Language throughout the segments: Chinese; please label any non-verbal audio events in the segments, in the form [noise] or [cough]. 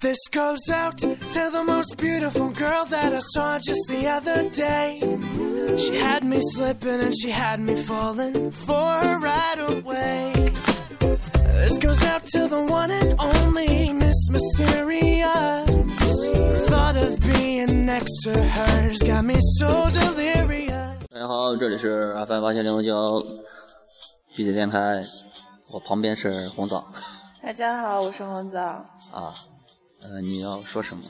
This goes out to the most beautiful girl that I saw just the other day. She had me slipping and she had me falling for her right away. This goes out to the one and only Miss Mysterious. The thought of being next to her's got me so delirious. 大家好，这里是 FM 八千零九聚姐电台，我旁边是红枣大家好，我是红枣。啊。 呃，你要说什么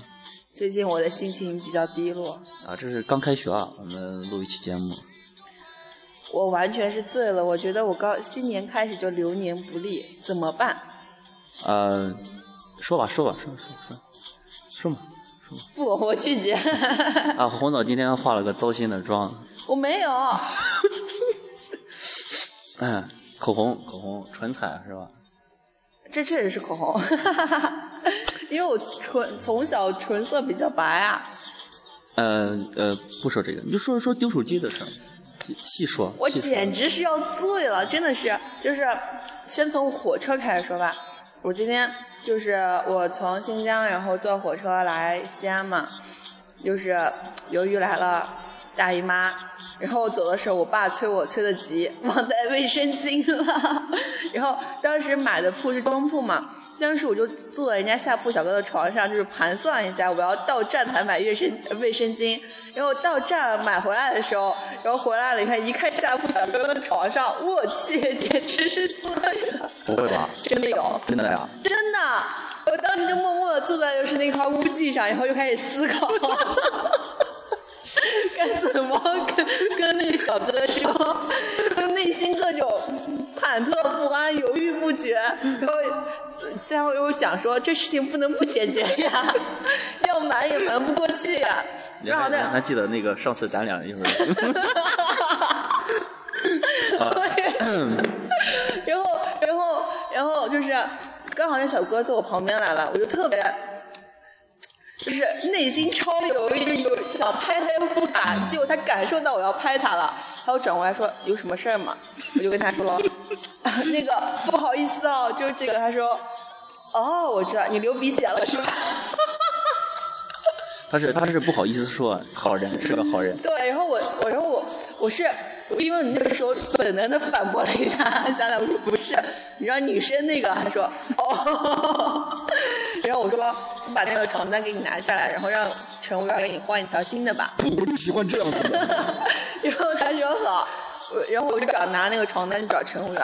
最近我的心情比较低落，啊？这是刚开学啊，我们录一期节目。我完全是醉了。我觉得我刚新年开始就流年不利，怎么办？呃，说吧，说吧，说说说，说嘛，说嘛。不，我拒绝。啊，红枣今天化了个糟心的妆，我没有。[laughs] 嗯，口红，口红，唇彩是吧？这确实是口红，因为我唇从小唇色比较白啊。呃呃，不说这个，你就说一说丢手机的事儿，细说。我简直是要醉了，真的是，就是先从火车开始说吧。我今天就是我从新疆，然后坐火车来西安嘛，就是由于来了大姨妈，然后走的时候我爸催我催得急，忘带卫生巾了。然后当时买的铺是中铺嘛，当时我就坐在人家下铺小哥的床上，就是盘算一下我要到站台买卫生卫生巾，然后到站买回来的时候，然后回来了，你看一看下铺小哥的床上，我去，简直是醉了，不会吧？真的有。真的呀？真的，我当时就默默的坐在就是那块污迹上，然后就开始思考，该怎么跟跟那个小哥说，就内心各种忐忑不安、犹豫不决，然后最后又想说这事情不能不解决呀，要瞒也瞒不过去呀，[laughs] 然后呢？还，记得那个上次咱俩一会儿，[laughs] 然后，然后，然后就是刚好那小哥坐我旁边来了，我就特别，就是内心超犹豫，就有想拍他又不敢，结果他感受到我要拍他了，他又转过来说有什么事儿吗？我就跟他说，了 [laughs] 那个不好意思啊，就是这个，他说，哦，我知道你流鼻血了是吧？[laughs] 他是他是不好意思说，好人是个好人。对，然后我，我，然后我，我是，因为你那个时候本能的反驳了一下，想想我说不是，你知道女生那个，他说哦，[laughs] 然后我说把那个床单给你拿下来，然后让乘务员给你换一条新的吧，我不喜欢这样子的。然后他说好，然后我就找拿那个床单找乘务员，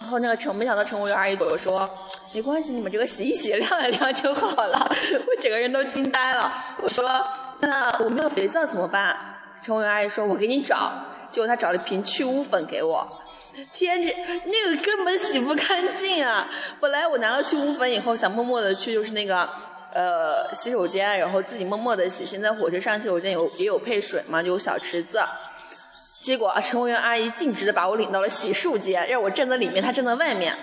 然后那个乘没想到乘务员阿姨跟我说，没关系，你们这个洗一洗晾一晾就好了。我整个人都惊呆了。我说那我没有肥皂怎么办？乘务员阿姨说，我给你找。结果他找了一瓶去污粉给我。天，这那个根本洗不干净啊！本来我拿了去污粉以后，想默默的去就是那个呃洗手间，然后自己默默的洗。现在火车上洗手间有也有配水嘛，就有小池子。结果，乘务员阿姨径直的把我领到了洗漱间，让我站在里面，她站在外面。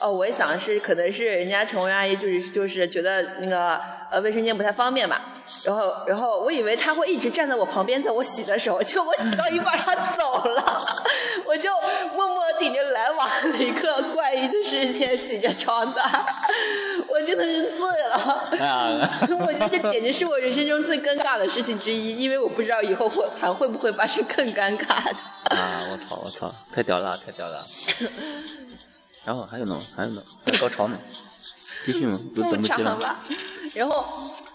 哦，我也想是可能是人家陈薇阿姨就是就是觉得那个呃卫生间不太方便吧，然后然后我以为她会一直站在我旁边，在我洗的时候，结果我洗到一半她走了，[laughs] 我就默默顶着来往一个怪异的视线洗着床单，我真的是醉了。[laughs] 我觉得这简直是我人生中最尴尬的事情之一，因为我不知道以后会还会不会发生更尴尬的。啊！我操！我操！太屌了！太屌了！[laughs] 然后还有呢？还有呢？高潮呢？继续嘛，不等不及了。[laughs] 然后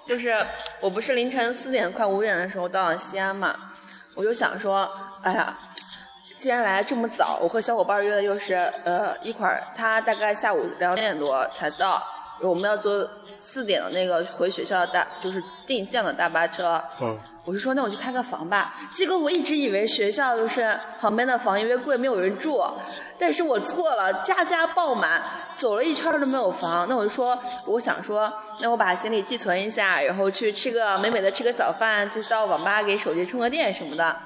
就是我不是凌晨四点快五点的时候到了西安嘛，我就想说，哎呀，既然来这么早，我和小伙伴约的又是呃一会儿，他大概下午两点多才到，我们要坐四点的那个回学校的大就是定向的大巴车。嗯。我就说那我去开个房吧，结果我一直以为学校就是旁边的房因为贵没有人住，但是我错了，家家爆满，走了一圈都没有房。那我就说，我想说，那我把行李寄存一下，然后去吃个美美的吃个早饭，就到网吧给手机充个电什么的。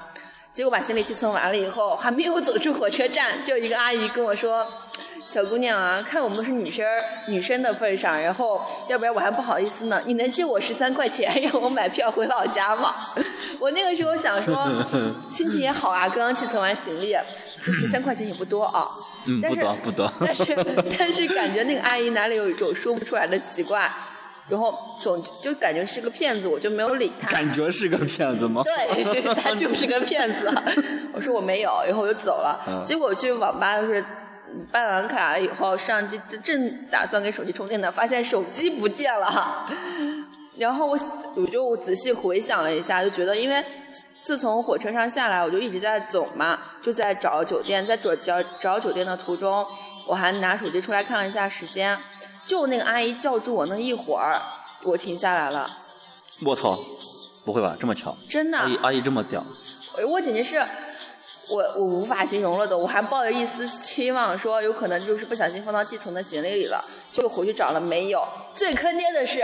结果把行李寄存完了以后，还没有走出火车站，就一个阿姨跟我说。小姑娘啊，看我们是女生女生的份上，然后要不然我还不好意思呢。[laughs] 你能借我十三块钱让我买票回老家吗？[laughs] 我那个时候想说，[laughs] 心情也好啊，刚刚寄存完行李，说十三块钱也不多啊。嗯，不多不多。但是但是感觉那个阿姨哪里有一种说不出来的奇怪，然后总就感觉是个骗子，我就没有理他。感觉是个骗子吗？对，他就是个骗子。我说我没有，然后我就走了。嗯结果去网吧就是办完卡以后，上机正打算给手机充电呢，发现手机不见了。然后我我就仔细回想了一下，就觉得因为自从火车上下来，我就一直在走嘛，就在找酒店，在找找找酒店的途中，我还拿手机出来看了一下时间，就那个阿姨叫住我那一会儿，我停下来了，我操，不会吧，这么巧？真的。阿姨阿姨这么屌？我简直是，我我无法形容了都。我还抱着一丝期望，说有可能就是不小心放到寄存的行李里了，结果回去找了没有。最坑爹的是，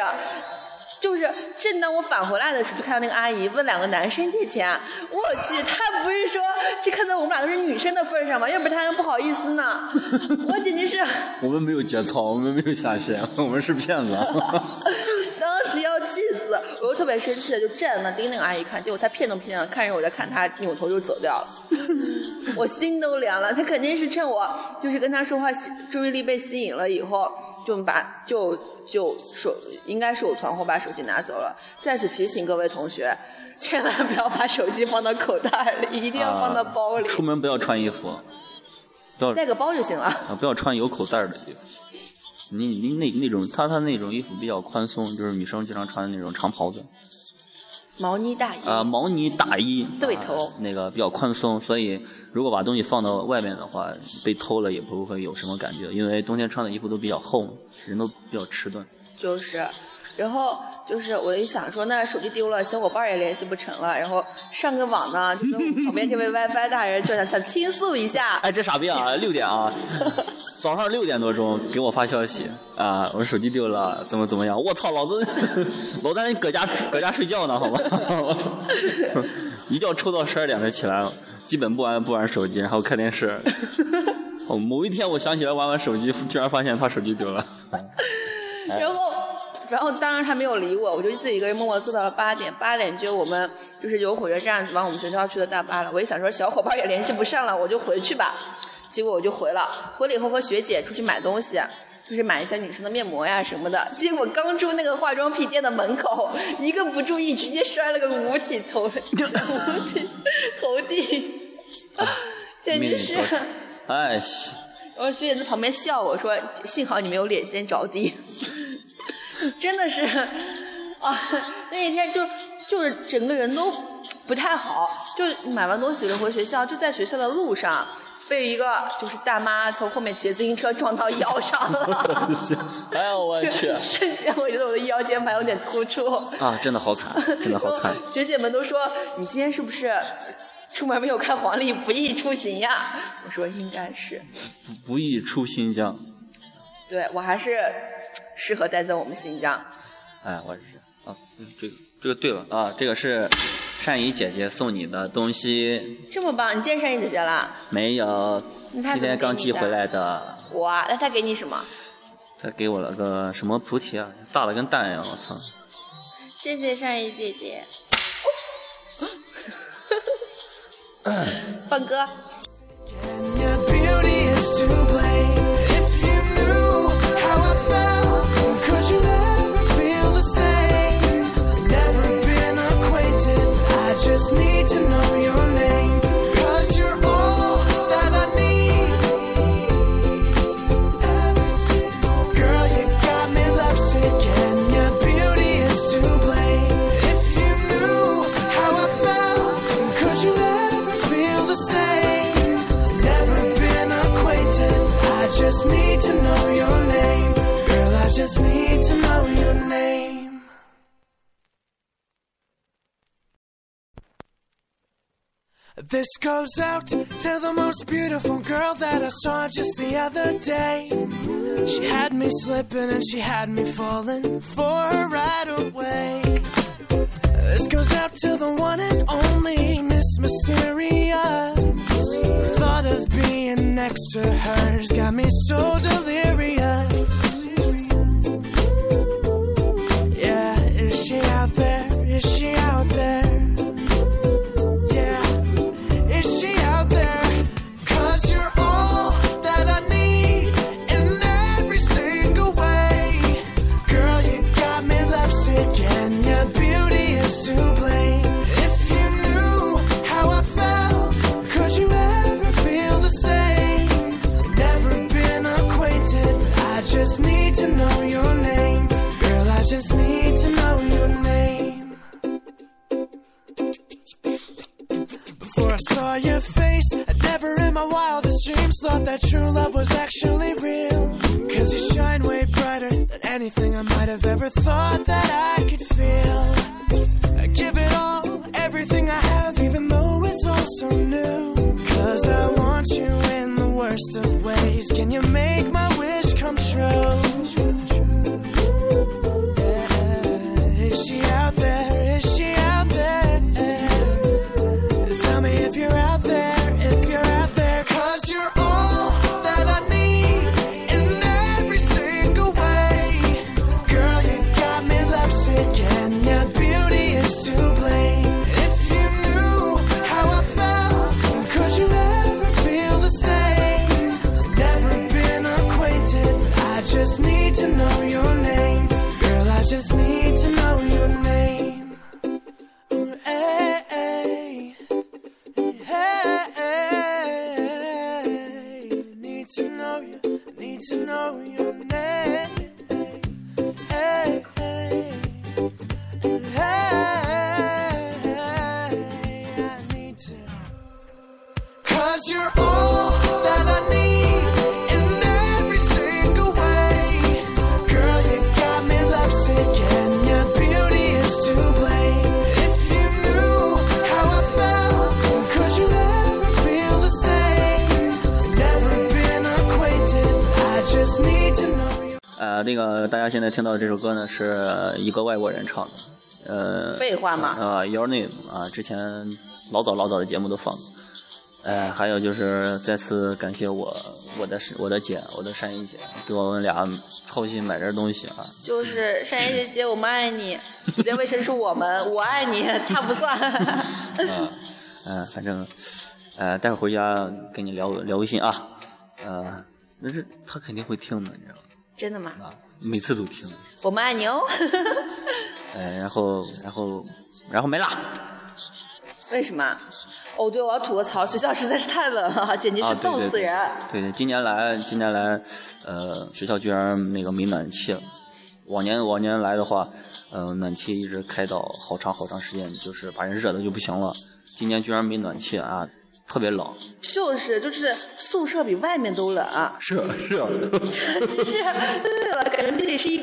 就是正当我返回来的时候，就看到那个阿姨问两个男生借钱。我去，他不是说这看在我们俩都是女生的份上吗？要不然她还不好意思呢。我简直是。我们没有节操，我们没有下线，我们是骗子。[laughs] 特别生气的就站在那盯那个阿姨看，结果她骗都骗了，看着我在看她，扭头就走掉了，[laughs] 我心都凉了。她肯定是趁我就是跟她说话注意力被吸引了以后，就把就就手应该是我闯祸把手机拿走了。在此提醒各位同学，千万不要把手机放到口袋里，一定要放到包里，出门不要穿衣服，带个包就行了。啊，不要穿有口袋的衣服。你你那那种，他他那种衣服比较宽松，就是女生经常穿的那种长袍子，毛呢大衣，啊、毛呢大衣，对头啊那个比较宽松，所以如果把东西放到外面的话，被偷了也不会有什么感觉，因为冬天穿的衣服都比较厚，人都比较迟钝。就是，然后就是我一想说，那手机丢了，小伙伴也联系不成了，然后上个网呢，就跟旁边这位 WiFi 大人就想想倾诉一下，哎，这傻逼啊！六点啊，[laughs] 早上六点多钟给我发消息啊，我手机丢了，怎么怎么样？我操，老子老在搁家搁家睡觉呢，好吗？我操，一觉抽到十二点才起来，基本不玩不玩手机，然后看电视。[laughs] 哦，某一天我想起来玩玩手机，居然发现他手机丢了。然后。然后当然他没有理我，我就自己一个人默默坐到了八点。八点就我们就是有火车站往我们学校去的大巴了。我一想说小伙伴也联系不上了，我就回去吧。结果我就回了，回了以后和学姐出去买东西，就是买一些女生的面膜呀什么的。结果刚出那个化妆品店的门口，一个不注意直接摔了个五体投就五体投地，简直是。[laughs] 哎，然后学姐在旁边笑我说：“幸好你没有脸先着地。” [laughs] 真的是啊，那一天就就是整个人都不太好，就买完东西回学校，就在学校的路上被一个就是大妈从后面骑自行车撞到腰上了。[laughs] 哎呦我去！瞬间我觉得我的腰间盘有点突出啊，真的好惨，[laughs] 真的好惨。学姐们都说你今天是不是出门没有看黄历，不宜出行呀？我说应该是。不不宜出新疆。对我还是。适合待在我们新疆。哎，我是啊，这个这个对了啊，这个是善怡姐姐送你的东西。这么棒，你见善怡姐姐了？没有，今天刚寄回来的。哇，那她给你什么？她给我了个什么菩提啊，大的跟蛋一样，我操！谢谢善怡姐姐。[laughs] 放歌。Goes out to the most beautiful girl that I saw just the other day. She had me slipping and she had me falling for her right away. This goes out to the one and only Miss Mysterious. The thought of being next to her's got me so delirious. My wildest dreams thought that true love was actually real. Cause you shine way brighter than anything I might have ever thought that I could feel. I give it all, everything I have, even though it's all so new. Cause I want you in the worst of ways. Can you make 那个大家现在听到的这首歌呢，是一个外国人唱的，呃，废话嘛啊、y o u r Name 啊，之前老早老早的节目都放过。呃，还有就是再次感谢我我的我的姐，我的山一姐，给我们俩操心买点东西啊。就是 [laughs] 山野姐姐，我们爱你。绝对卫生是我们，我爱你，他不算。嗯、[laughs] 呃，反正，呃，待会儿回家跟你聊聊微信啊。呃，那这他肯定会听的，你知道吗？真的吗？啊，每次都听。我们爱你哦。呃，[laughs] 然后，然后，然后没了。为什么？哦，对，我要吐个槽，学校实在是太冷了，简直啊，是冻死人。，对对，今年来，今年来，呃，学校居然那个没暖气了。往年往年来的话，呃，暖气一直开到好长好长时间，就是把人热的就不行了。今年居然没暖气啊，特别冷。就是就是宿舍比外面都冷，是是，真是对了，感觉自己是一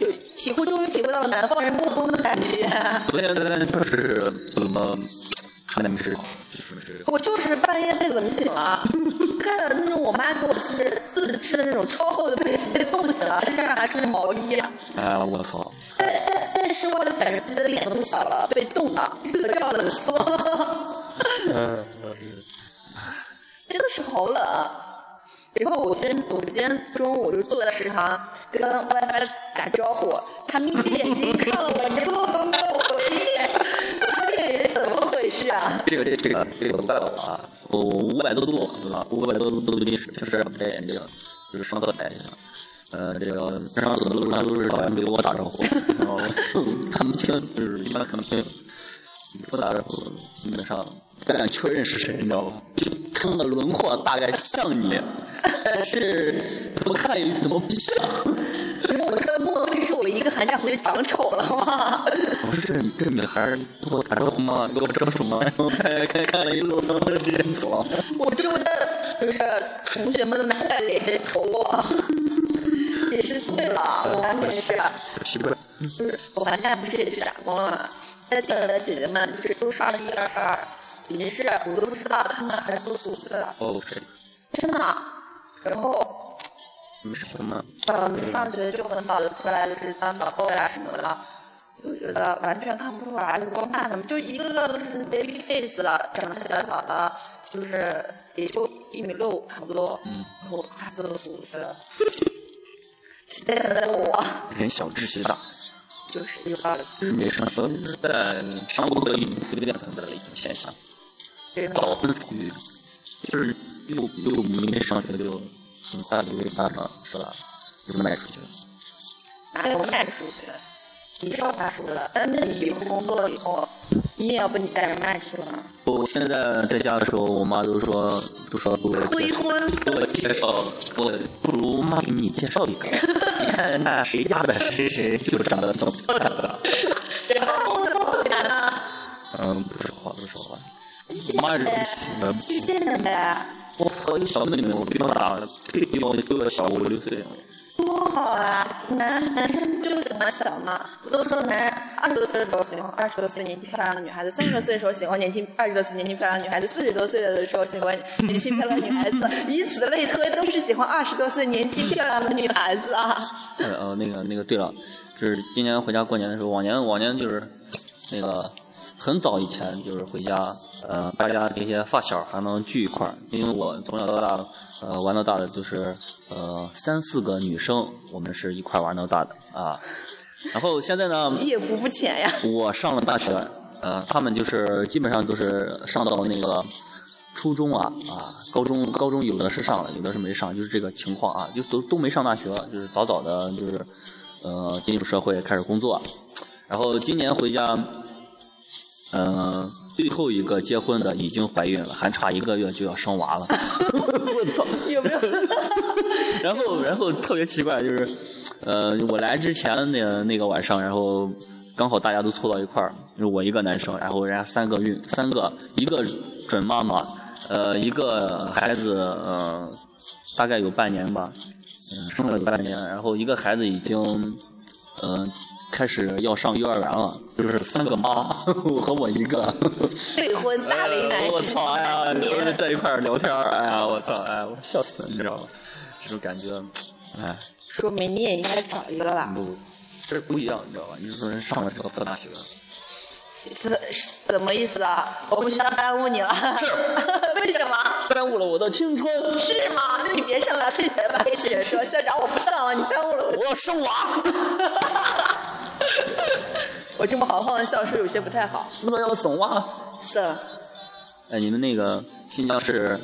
有体会，终于体会到了南方人过冬的感觉。昨天就是怎么还没睡，就是我就是半夜被冷醒了，看了那种我妈给我就是自制的那种超厚的被子，被冻醒了，身上还穿着毛衣。哎，我操！在在在室外的感觉自己的脸都小了，被冻的，热胀冷缩，[laughs] 真的是好冷。然后我今天我今天中午我就坐在食堂跟 WiFi 打招呼，他眯着眼睛看了我之后都没有回应，我说这个人怎么回事啊？这个这这个这个怪我啊！我我五百多度对吧？五百多度度近视，平时不戴眼镜，就是上课戴一下。呃，这个平常走的路上都是导员给我打招呼，然后看不清，就是一般看不清。不打招呼，基本上敢确认是谁，你知道吗？就看个轮廓大概像你，但是怎么看也怎么不像。我说莫非是我一个寒假回去长丑了吗？我说这这女孩儿给我打招呼吗？给我招手吗？然后看看看了一路，然后直接走了。我周的就是同学们都拿在脸上瞅我，也是醉了，我完全是。奇怪，就是我寒假不是也去打工了嘛，在店里的姐姐们就是都上了一二十二，简直是我都不知道他们还做四五岁了，哦，谁？真的。然后，没什么。嗯，上学就很早就出来就是当导购呀什么的，就觉得完全看不出来，就光看他们就一个个都是 baby face 了，长得小小的，就是也就一米六差不多，然后他四十五岁了。现在想在我人小志气大，就是有道理，就是没上学是在全国各地随便存在的一种现象，早婚早育，就是又又没上学就很快就被家长是吧，就卖出去了。哪有卖出去？你是有卖出的，但是你以后工作了以后，你也要不你带着麦去吗？我现在在家的时候，我妈都说都说给我催介绍婚给我介绍，给我不如妈给你介绍一个。你看那谁家的谁谁就长得这么漂亮的。然后怎么回答呢？嗯，不说话，不说话。我妈是不行的，不行。去见的呗，我操，一小妹妹，我比我大，比我比我小五六岁。多好啊！男男生就喜欢小嘛，不都说男人二十多岁的时候喜欢二十多岁年轻漂亮的女孩子，三十多岁的时候喜欢年轻二十多岁年轻漂亮的女孩子，四十多岁的时候喜欢年轻漂亮的女孩子，以此类推，都是喜欢二十多岁年轻漂亮的女孩子啊。呃呃，那个那个，对了，就是今年回家过年的时候，往年往年就是那个很早以前就是回家，呃，大家这些发小还能聚一块儿，因为我从小到大，呃，玩到大的就是呃三四个女生，我们是一块玩到大的啊。然后现在呢，夜不不浅呀，我上了大学，呃，他们就是基本上都是上到那个初中啊啊，高中高中有的是上了，有的是没上，就是这个情况啊，就都都没上大学，就是早早的就是呃进入社会开始工作，然后今年回家，呃，最后一个结婚的已经怀孕了，还差一个月就要生娃了，[laughs] 我操！有没有？[laughs] 然后，然后特别奇怪，就是，呃，我来之前那那个晚上，然后刚好大家都凑到一块儿，就我一个男生，然后人家三个孕，三个，一个准妈妈，呃，一个孩子，呃，大概有半年吧，嗯、生了有半年，然后一个孩子已经，呃，开始要上幼儿园了，就是三个妈，[laughs] 我和我一个。对婚大为难哎我事。操！哎呀，都是在一块儿聊天儿，哎呀，我操！哎，我笑死了，你知道吗？这种感觉，哎，说明你也应该找一个了。不，这不一样，你知道吧？你说人上了之后上大学，是是怎么意思啊？我们学校耽误你了？是 [laughs] 为什么？耽误了我的青春，是吗？那你别上了，退学吧。跟学姐说，校长我不上了，你耽误了我。我要生娃，[laughs] 我这么豪放的笑说有些不太好。我要生娃。是，哎，你们那个新疆是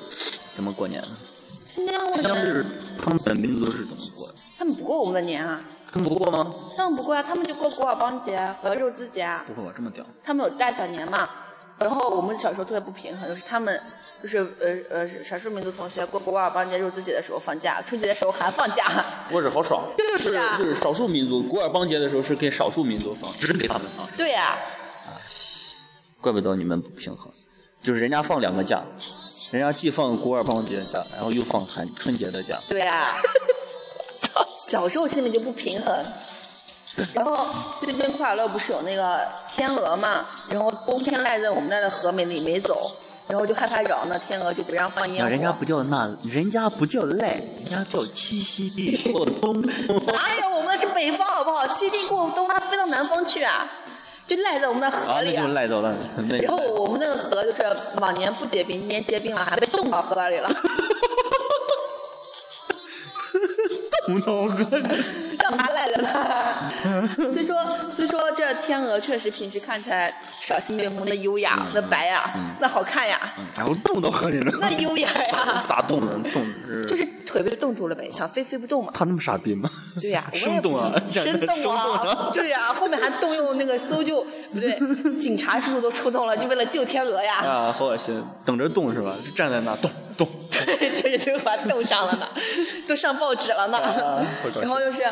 怎么过年的？新疆过新疆是年他们本民族是怎么过的？他们不过我们的年啊，他们不过吗？他们不过啊，他们就过古尔邦节和肉孜节啊。不过吧，这么屌。他们有大小年嘛，然后我们小时候特别不平衡，就是他们就是呃呃少数民族同学过古尔邦节、肉孜节的时候放假，春节的时候还放假。我是好爽，就是啊就是少数民族，古尔邦节的时候是给少数民族放，只给他们放。对呀、啊怪不得你们不平衡，就是人家放两个假，人家既放古尔邦节的假，然后又放寒春节的假。对 [laughs] 呀、小时候心里就不平衡。然后最近快乐不是有那个天鹅嘛，然后冬天赖在我们那的河里没走，然后就害怕扰那天鹅，就不让放烟火。人家不叫那，人家不叫赖，人家叫栖息地过冬。[laughs] 哎呀我们是北方好不好？栖地过冬，它飞到南方去啊，就赖在我们的河啊，那里就赖到了。然后我们那个河就是往年不结冰，今年结冰了，还被冻到河里了。[laughs] 冻到河里。干嘛来了呢？[laughs] 虽说 [laughs] 虽说这天鹅确实平时看起来赏心悦目，那优雅，那白呀，那好看呀，然后冻到河里了。那优雅呀，啥冻的？冻就是腿被冻住了呗，想飞飞不动嘛。他那么傻逼吗？对呀、[laughs] 生动啊不，生动啊！！对呀、后面还动用那个搜救，不对，警察叔叔都出动了，就为了救天鹅呀。啊，好恶心！等着冻是吧？就站在那冻冻。[laughs] 就是最后把它冻上了呢，[laughs] 都上报纸了呢。然后就是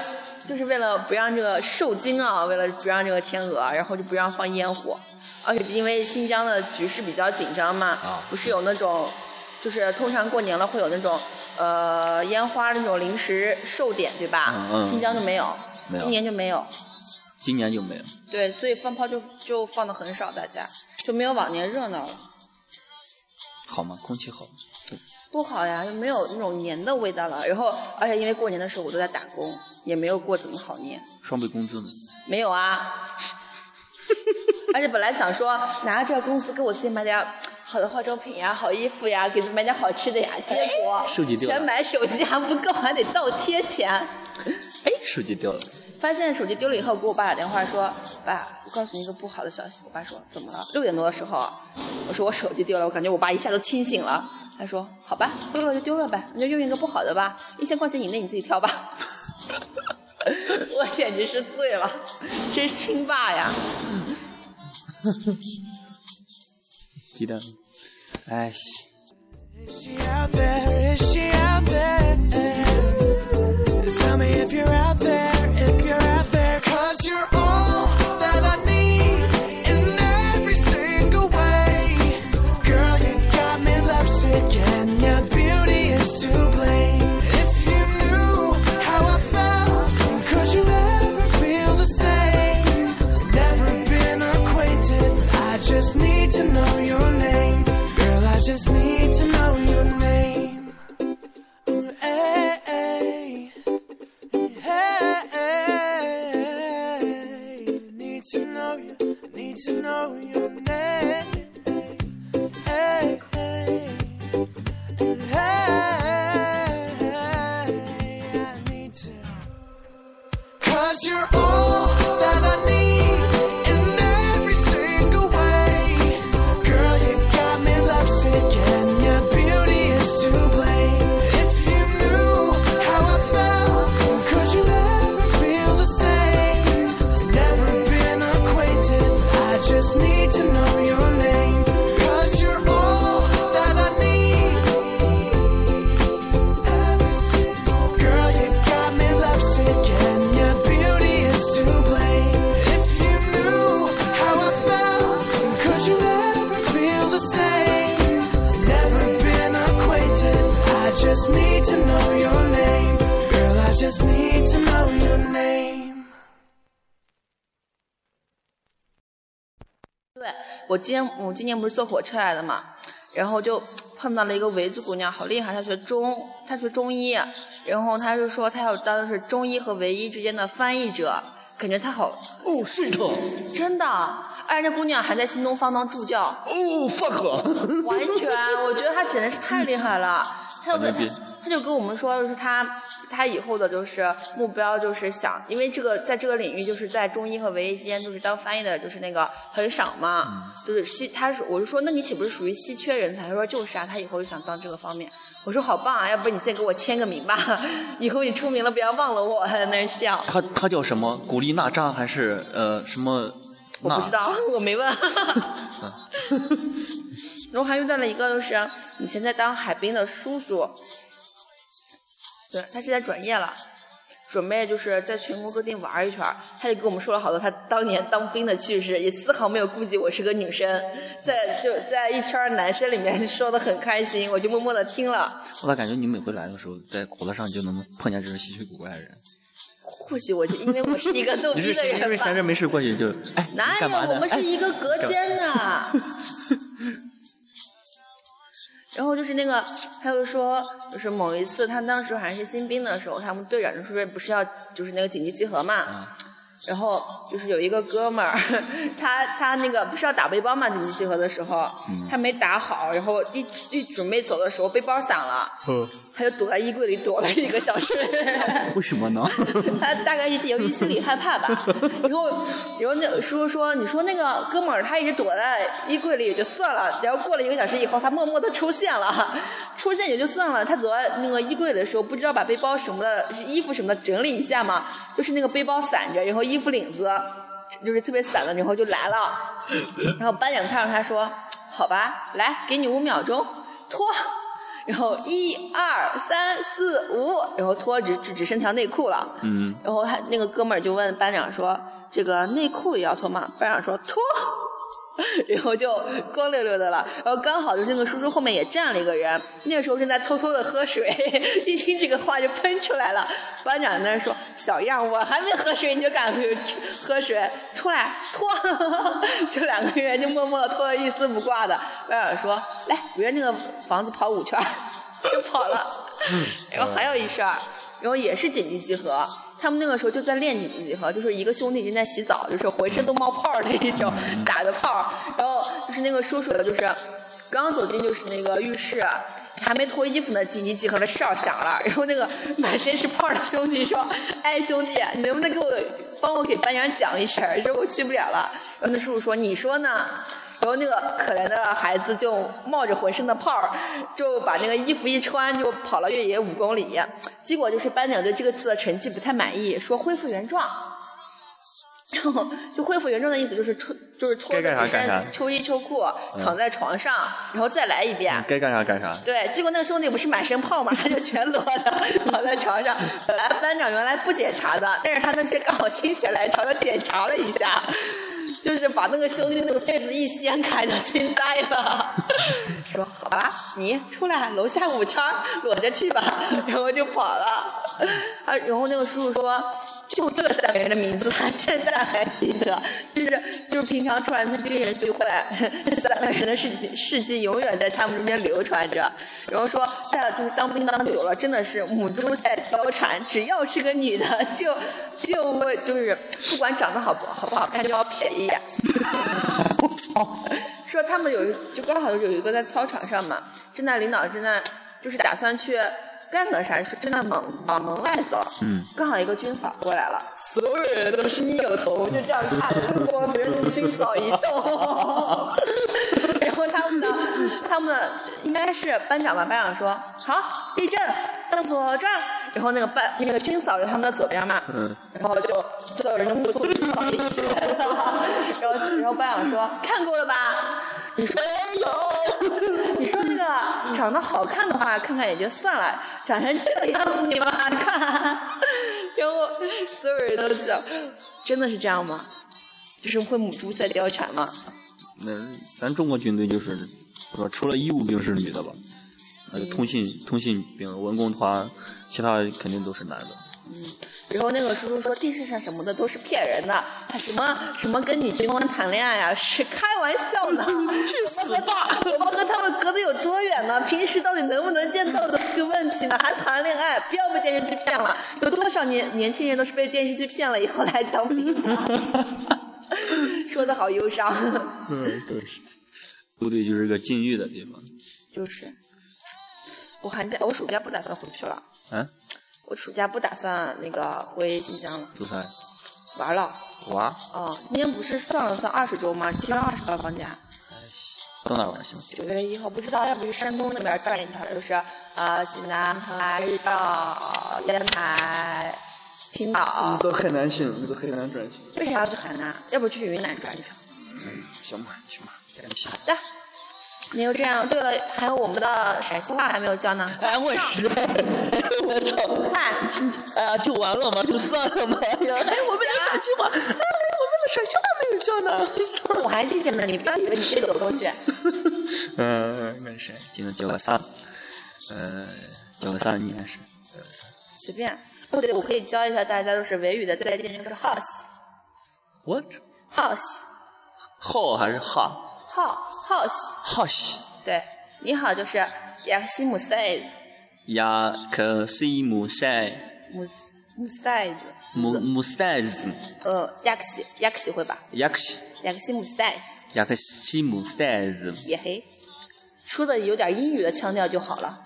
就是为了不让这个受惊啊，为了不让这个天鹅，然后就不让放烟火，而且因为新疆的局势比较紧张嘛，啊不是有那种。就是通常过年了会有那种，呃，烟花那种临时售点，对吧？嗯嗯新疆就没有，没有今年就没有。今年就没有。对，所以放炮就就放的很少，大家就没有往年热闹了。好吗？空气好。多好呀，就没有那种年的味道了。然后，而且因为过年的时候我都在打工，也没有过怎么好年。双倍工资呢？没有啊。[laughs] 而且本来想说拿着这个工资给我自己买点 [tsk] 好的化妆品呀、好衣服呀，给自己买点好吃的呀，结果全买手机还不够，还得倒贴钱。哎，手机掉了。发现手机丢了以后，给我爸打电话说：“爸，我告诉你一个不好的消息。”我爸说：“怎么了？”六点多的时候，我说我手机丢了，我感觉我爸一下都清醒了。他说：“好吧，丢了就丢了呗，那就用一个不好的吧，一千块钱以内你自己挑吧。[laughs] ”我简直是醉了，真是亲爸呀！鸡蛋。哎，对我今天我今年不是坐火车来的嘛，然后就碰到了一个维族姑娘，好厉害，她学中她学中医，然后她就说她要当的是中医和维医之间的翻译者，感觉她好哦，shit，哦。真的，而且那姑娘还在新东方当助教，哦，fuck，[laughs] 完全，我觉得她简直是太厉害了。她就她就跟我们说，就是她她以后的就是目标就是想，因为这个在这个领域就是在中医和维医之间就是当翻译的，就是那个很少嘛，就是稀。她说，我就说，那你岂不是属于稀缺人才？她说就是啊，她以后就想当这个方面。我说好棒啊，要不然你先给我签个名吧，以后你出名了不要忘了我。[laughs] 她在那儿笑，他他叫什么？古力娜扎还是呃什么？我不知。道，[laughs] 我没问。[laughs] 然后还遇到了一个，就是以前在当海滨的叔叔，对他现在转业了，准备就是在全国各地玩一圈儿。他就跟我们说了好多他当年当兵的趣事，也丝毫没有顾及我是个女生，在就在一圈儿男生里面说的很开心，我就默默的听了。我咋感觉你每回来的时候，在火车上就能碰见这种稀奇古怪的人？或许我就因为我是一个逗逼的人吧 [laughs] 因为闲。着没事过去就哎，你哪有？嘛？我们是哎一个隔间的。[laughs] 然后就是那个，他就说，就是某一次他当时还是新兵的时候，他们队长就说不是要就是那个紧急集合嘛，然后就是有一个哥们儿，[laughs] 他他那个不是要打背包嘛，紧急集合的时候，他没打好，然后一一准备走的时候背包散了，他就躲在衣柜里躲了一个小时。[laughs] 为什么呢？[laughs] 他大概是由于心里害怕吧。然后，然后那叔叔说：“你说那个哥们儿他一直躲在衣柜里也就算了，然后过了一个小时以后，他默默的出现了，出现也就算了。他躲在那个衣柜里的时候，不知道把背包什么的、衣服什么的整理一下嘛，就是那个背包散着，然后衣服领子就是特别散了，然后就来了。[laughs] 然后班长看着他说：‘好吧，来，给你五秒钟，脱。’”然后一二三四五，然后脱只只只剩条内裤了。嗯，然后他那个哥们儿就问班长说：“这个内裤也要脱吗？”班长说：“脱。” [laughs] 然后就光溜溜的了。然后刚好就那个叔叔后面也站了一个人，那个时候正在偷偷的喝水，[laughs] 一听这个话就喷出来了。班长在那说：“小样，我还没喝水你就敢喝喝水，出来脱！” [laughs] 这两个人就默默地脱了一丝不挂的。班长说：“来，围着那个房子跑五圈儿。”就跑了。然后还有一事儿，然后也是紧急集合，他们那个时候就在练紧急集合，就是一个兄弟正在洗澡，就是浑身都冒泡儿的一种，打着泡儿，然后就是那个叔叔就是刚走进就是那个浴室。还没脱衣服呢，紧急集合的哨响了，然后那个满身是泡儿的兄弟说：“哎，兄弟，你能不能给我帮我给班长讲一声儿？说我去不了了。”然后那叔叔说：“你说呢？”然后那个可怜的孩子就冒着浑身的泡儿，就把那个衣服一穿，就跑了越野五公里。结果就是班长对这个次的成绩不太满意，说恢复原状。然 [laughs] 后就恢复原状的意思就是穿就是脱该干着几啥干啥身秋衣秋裤躺在床上，然后再来一遍。该干啥干啥。对，结果那个兄弟不是满身泡嘛，他就全裸的躺在床上。[laughs] 本来班长原来不检查的，但是他那天刚好心血来潮的检查了一下，就是把那个兄弟那个被子一掀开，就惊呆了，[laughs] 说好吧，你出来楼下五圈裸着去吧，然后就跑了。啊，然后那个叔叔说。就这三个人的名字，他现在还记得，就是就是平常出来的军人聚会，这三个人的事迹事迹永远在他们中间流传着。然后说，在就是当兵当久了，真的是母猪在貂蝉，只要是个女的，就就会就是不管长得好不好不好看，就要瞥一眼。[laughs] 说他们有一就刚好有一个在操场上嘛，正在领导正在就是打算去。干个啥？是正在往往门外走，嗯，刚好一个军嫂过来了，所有人都是扭头就这样看，光随着军嫂一动，他们的应该是班长吧？班长说好，立正，向左转，然后那个班那个军嫂在他们的左边嘛，嗯，然后就所有人都目送军嫂离去了，然后然后班长说看过了吧？你说有，[laughs] 你说那个长得好看的话，看看也就算了，长成这个样子你们还看？[laughs] 然后所有人都讲，真的是这样吗？就是会母猪赛貂蝉吗？那咱中国军队就是，说除了医务兵是女的吧？那通信通信兵、文工团，其他肯定都是男的。嗯，然后那个叔叔说电视上什么的都是骗人的，他什么什么跟女军官谈恋爱呀、是开玩笑呢。[laughs] 去死吧！我们和他们隔得有多远呢？平时到底能不能见到的个问题呢？还谈恋爱？不要被电视剧骗了。有多少年年轻人都是被电视剧骗了以后来当兵的？[laughs] 说的好忧伤。嗯，就是，部队就是个禁欲的地方。就是，我寒假我暑假不打算回去了。啊？我暑假不打算那个回新疆了，出差？玩了。玩？哦，今天不是算了算二十周吗？七月二十号放假。到哪玩去？九月一号不知道，要不去山东那边转一圈，就是呃济南、海日照、烟台、青岛。到海南行，你到海南转行。为啥要去海南？要不去云南转一圈？嗯，行吧，行吧。好的，你就这样。对了，还有我们的陕西话还没有教呢。哎，我是，我操！快，哎呀，就完了嘛，就算了嘛。哎呀，哎，我们的陕西话，哎，我们的陕西话没有教呢。我还记得呢，你不要以为你背走过去。嗯，没事，今天教个啥？呃，教个啥？你还是？随便。哦对，我可以教一下大家，就是维语的再见，就是 house What？好还是哈？house house。哈西。对，你好就是雅西姆塞雅克西姆塞姆姆塞子，姆姆塞子呃，雅克西雅克西会吧？雅克西雅克西姆塞雅克西姆塞子也黑，说的有点英语的腔调就好了。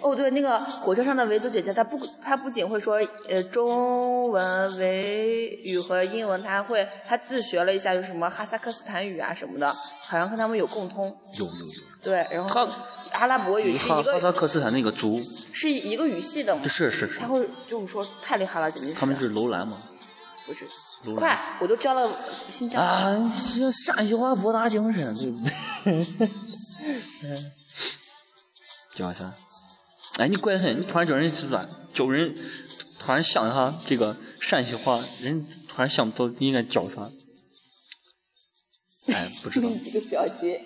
哦，对，那个火车上的维族姐姐，她不，她不仅会说呃中文、维语和英文，她还会，她自学了一下，就是什么哈萨克斯坦语啊什么的，好像跟他们有共通。有有有。对，然后阿拉伯语是哈一个哈萨克斯坦那个族，是一个语系的嘛，是是是他，会就是说太厉害了，简直是。他们是楼兰吗？不是？快，我都教了新疆。啊，这陕西话博大精深，对不对？叫啥？哎，你怪很，你突然叫人是吧？叫人突然想一下这个陕西话，人突然想不到应该叫啥。哎，不知道。你这个表情。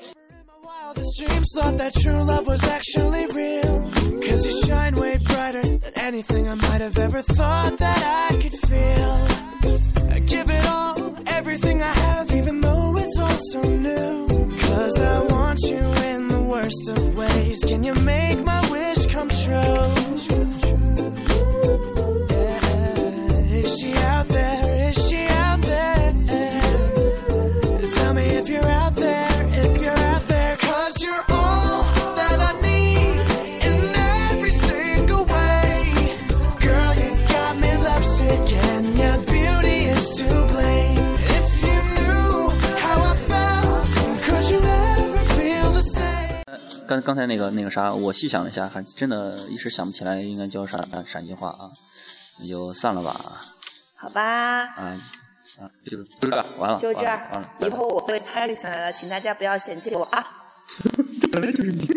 Worst of ways. Can you make my wish come true? 刚刚才那个那个啥，我细想了一下，还真的一时想不起来应该叫啥陕西话啊，那就算了吧好吧，啊，啊，就就这，完了，就这完了，完了，以后我会参与进来的，请大家不要嫌弃我啊！[laughs] 本来就是你，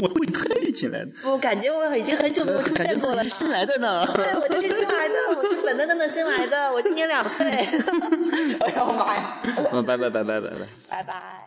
我会参与进来的。不，感觉我已经很久没有出现过了。新来的呢。对，我就是新来的，我是本嫩嫩的新来的，我今年两岁。[laughs] 哎呦妈呀！[laughs] 嗯，拜拜拜拜拜拜。拜拜。